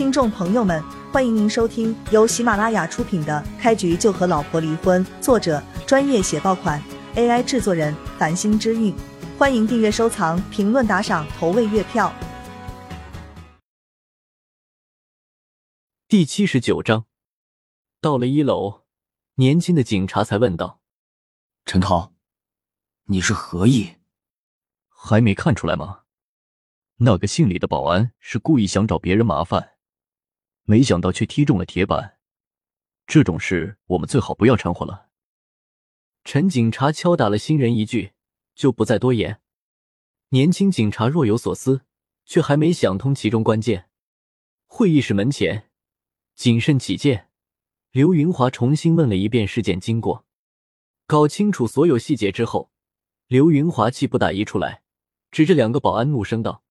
听众朋友们，欢迎您收听由喜马拉雅出品的《开局就和老婆离婚》，作者专业写爆款，AI 制作人繁星之韵。欢迎订阅、收藏、评论、打赏、投喂月票。第七十九章，到了一楼，年轻的警察才问道：“陈涛，你是何意？还没看出来吗？那个姓李的保安是故意想找别人麻烦。”没想到却踢中了铁板，这种事我们最好不要掺和了。陈警察敲打了新人一句，就不再多言。年轻警察若有所思，却还没想通其中关键。会议室门前，谨慎起见，刘云华重新问了一遍事件经过，搞清楚所有细节之后，刘云华气不打一处来，指着两个保安怒声道：“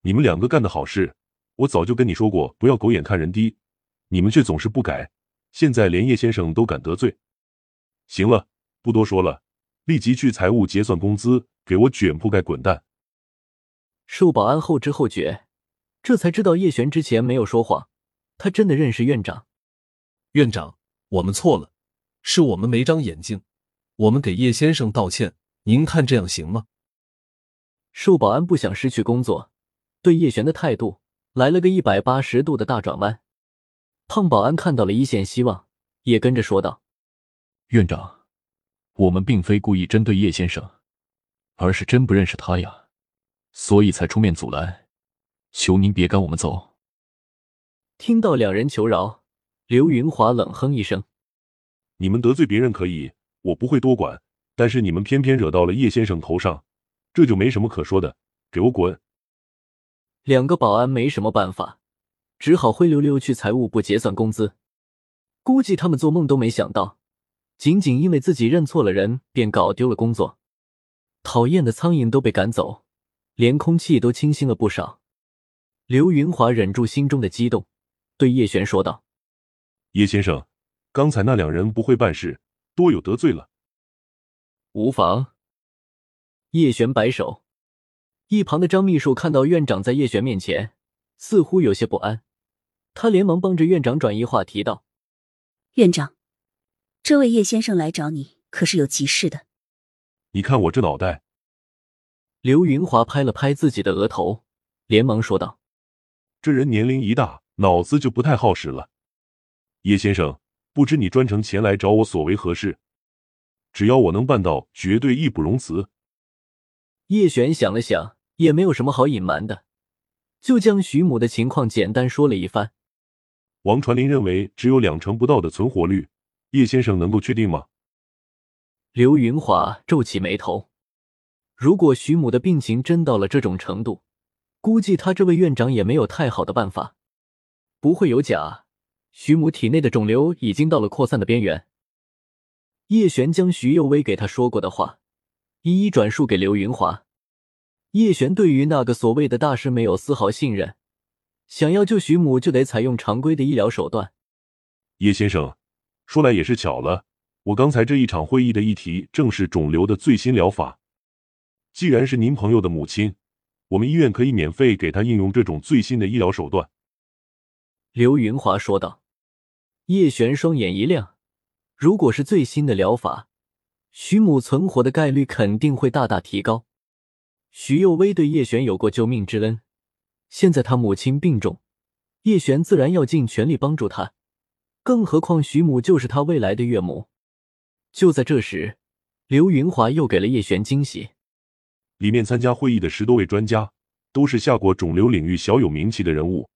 你们两个干的好事！”我早就跟你说过，不要狗眼看人低，你们却总是不改。现在连叶先生都敢得罪，行了，不多说了，立即去财务结算工资，给我卷铺盖滚蛋！受保安后知后觉，这才知道叶璇之前没有说谎，他真的认识院长。院长，我们错了，是我们没长眼睛，我们给叶先生道歉，您看这样行吗？受保安不想失去工作，对叶璇的态度。来了个一百八十度的大转弯，胖保安看到了一线希望，也跟着说道：“院长，我们并非故意针对叶先生，而是真不认识他呀，所以才出面阻拦，求您别赶我们走。”听到两人求饶，刘云华冷哼一声：“你们得罪别人可以，我不会多管，但是你们偏偏惹到了叶先生头上，这就没什么可说的，给我滚！”两个保安没什么办法，只好灰溜溜去财务部结算工资。估计他们做梦都没想到，仅仅因为自己认错了人，便搞丢了工作。讨厌的苍蝇都被赶走，连空气都清新了不少。刘云华忍住心中的激动，对叶璇说道：“叶先生，刚才那两人不会办事，多有得罪了。”无妨。叶璇摆手。一旁的张秘书看到院长在叶璇面前，似乎有些不安，他连忙帮着院长转移话题道：“院长，这位叶先生来找你，可是有急事的。”你看我这脑袋。刘云华拍了拍自己的额头，连忙说道：“这人年龄一大，脑子就不太好使了。叶先生，不知你专程前来找我所为何事？只要我能办到，绝对义不容辞。”叶璇想了想。也没有什么好隐瞒的，就将徐母的情况简单说了一番。王传林认为只有两成不到的存活率，叶先生能够确定吗？刘云华皱起眉头。如果徐母的病情真到了这种程度，估计他这位院长也没有太好的办法。不会有假，徐母体内的肿瘤已经到了扩散的边缘。叶璇将徐幼薇给他说过的话一一转述给刘云华。叶璇对于那个所谓的大师没有丝毫信任，想要救徐母就得采用常规的医疗手段。叶先生，说来也是巧了，我刚才这一场会议的议题正是肿瘤的最新疗法。既然是您朋友的母亲，我们医院可以免费给她应用这种最新的医疗手段。”刘云华说道。叶璇双眼一亮，如果是最新的疗法，徐母存活的概率肯定会大大提高。徐幼薇对叶璇有过救命之恩，现在他母亲病重，叶璇自然要尽全力帮助他。更何况徐母就是他未来的岳母。就在这时，刘云华又给了叶璇惊喜：里面参加会议的十多位专家都是下过肿瘤领域小有名气的人物，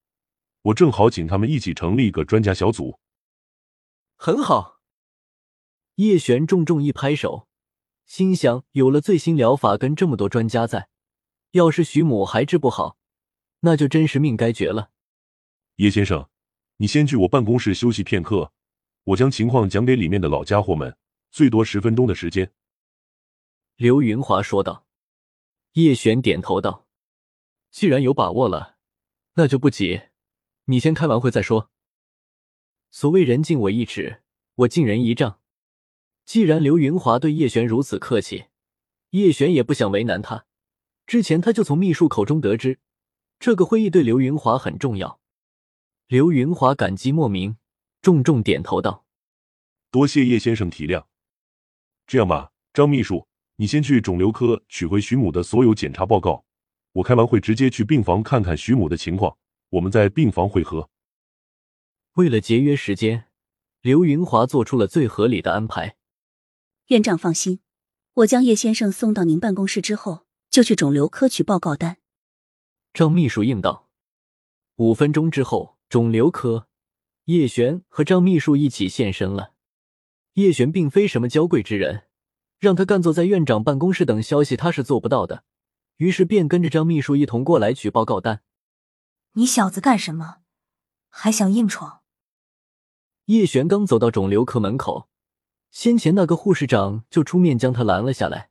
我正好请他们一起成立一个专家小组。很好。叶璇重重一拍手，心想：有了最新疗法跟这么多专家在。要是徐母还治不好，那就真是命该绝了。叶先生，你先去我办公室休息片刻，我将情况讲给里面的老家伙们，最多十分钟的时间。”刘云华说道。叶璇点头道：“既然有把握了，那就不急，你先开完会再说。所谓人敬我一尺，我敬人一丈。既然刘云华对叶璇如此客气，叶璇也不想为难他。”之前他就从秘书口中得知，这个会议对刘云华很重要。刘云华感激莫名，重重点头道：“多谢叶先生体谅。这样吧，张秘书，你先去肿瘤科取回徐母的所有检查报告，我开完会直接去病房看看徐母的情况，我们在病房会合。”为了节约时间，刘云华做出了最合理的安排。院长放心，我将叶先生送到您办公室之后，就去肿瘤科取报告单。张秘书应道。五分钟之后，肿瘤科叶璇和张秘书一起现身了。叶璇并非什么娇贵之人，让他干坐在院长办公室等消息，他是做不到的。于是便跟着张秘书一同过来取报告单。你小子干什么？还想硬闯？叶璇刚走到肿瘤科门口，先前那个护士长就出面将他拦了下来。